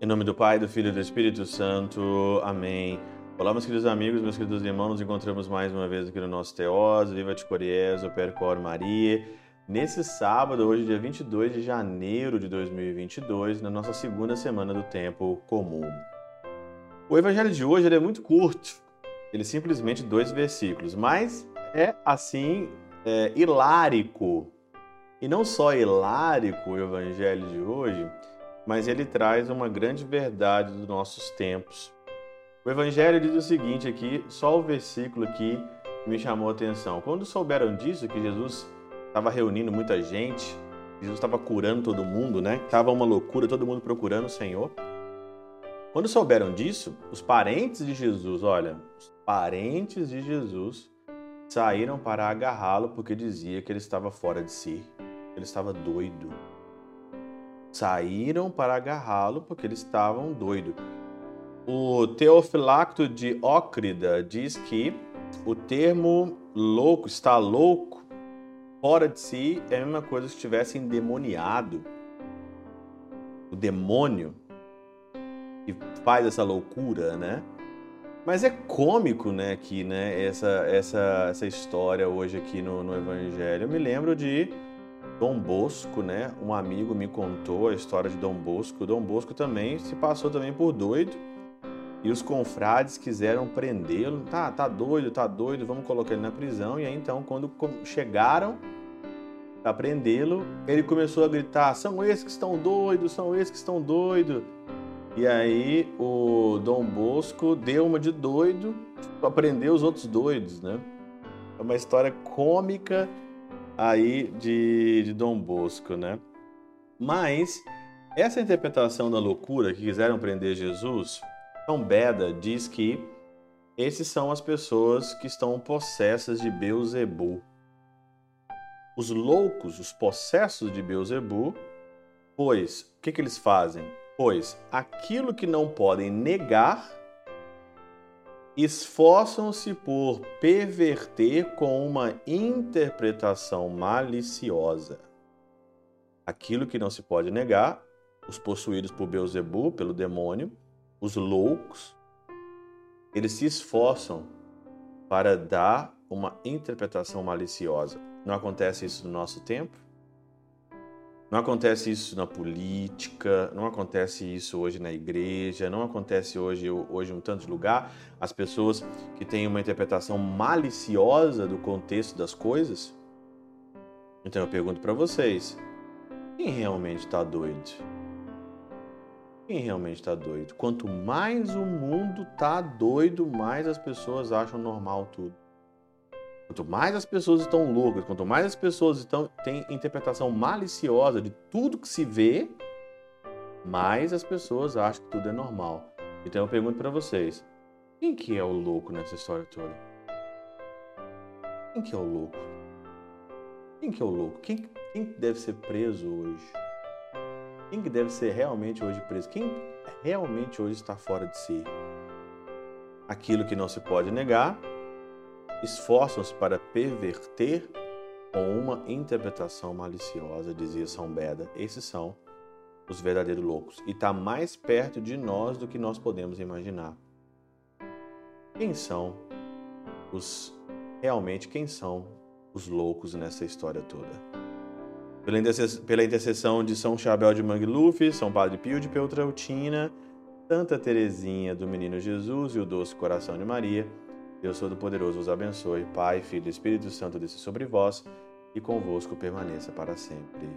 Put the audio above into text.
Em nome do Pai, do Filho e do Espírito Santo. Amém. Olá, meus queridos amigos, meus queridos irmãos, nos encontramos mais uma vez aqui no nosso Teós, Viva de Coriés, Percor Maria. Nesse sábado, hoje, dia 22 de janeiro de 2022, na nossa segunda semana do tempo comum. O evangelho de hoje é muito curto, ele é simplesmente dois versículos, mas é assim é, hilárico. E não só hilárico o evangelho de hoje, mas ele traz uma grande verdade dos nossos tempos. O Evangelho diz o seguinte aqui, só o versículo aqui me chamou a atenção. Quando souberam disso, que Jesus estava reunindo muita gente, Jesus estava curando todo mundo, né? Tava uma loucura, todo mundo procurando o Senhor. Quando souberam disso, os parentes de Jesus, olha, os parentes de Jesus saíram para agarrá-lo porque dizia que ele estava fora de si, ele estava doido saíram para agarrá-lo porque eles estavam doidos. O Teofilacto de Ócrida diz que o termo louco, está louco, fora de si, é a mesma coisa se estivesse endemoniado. O demônio que faz essa loucura, né? Mas é cômico, né, aqui, né, essa, essa, essa história hoje aqui no, no Evangelho. Eu me lembro de Dom Bosco, né? Um amigo me contou a história de Dom Bosco. Dom Bosco também se passou também por doido. E os confrades quiseram prendê-lo. Tá, tá doido, tá doido, vamos colocar ele na prisão. E aí então, quando chegaram para prendê-lo, ele começou a gritar: "São esses que estão doidos, são esses que estão doidos". E aí o Dom Bosco deu uma de doido para prender os outros doidos, né? É uma história cômica aí de, de Dom Bosco, né? Mas essa interpretação da loucura que quiseram prender Jesus, São Beda diz que esses são as pessoas que estão possessas de Beuzebu. Os loucos, os possessos de Beuzebu, pois o que, que eles fazem? Pois aquilo que não podem negar esforçam-se por perverter com uma interpretação maliciosa. Aquilo que não se pode negar, os possuídos por Beuzebu, pelo demônio, os loucos, eles se esforçam para dar uma interpretação maliciosa. Não acontece isso no nosso tempo? Não acontece isso na política, não acontece isso hoje na igreja, não acontece hoje, hoje em um tanto de lugar. As pessoas que têm uma interpretação maliciosa do contexto das coisas. Então eu pergunto para vocês: quem realmente está doido? Quem realmente está doido? Quanto mais o mundo está doido, mais as pessoas acham normal tudo. Quanto mais as pessoas estão loucas, quanto mais as pessoas estão, têm interpretação maliciosa de tudo que se vê, mais as pessoas acham que tudo é normal. Então eu pergunto para vocês: quem que é o louco nessa história toda? Quem que é o louco? Quem que é o louco? Quem, quem deve ser preso hoje? Quem que deve ser realmente hoje preso? Quem realmente hoje está fora de si? Aquilo que não se pode negar esforçam-se para perverter com uma interpretação maliciosa, dizia São Beda. Esses são os verdadeiros loucos. E está mais perto de nós do que nós podemos imaginar. Quem são os. Realmente, quem são os loucos nessa história toda? Pela intercessão de São Chabel de Mangluf, São Padre Pio de Peltrautina, Santa Teresinha do Menino Jesus e o Doce Coração de Maria, Deus Todo-Poderoso os abençoe, Pai, Filho e Espírito Santo desce sobre vós e convosco permaneça para sempre.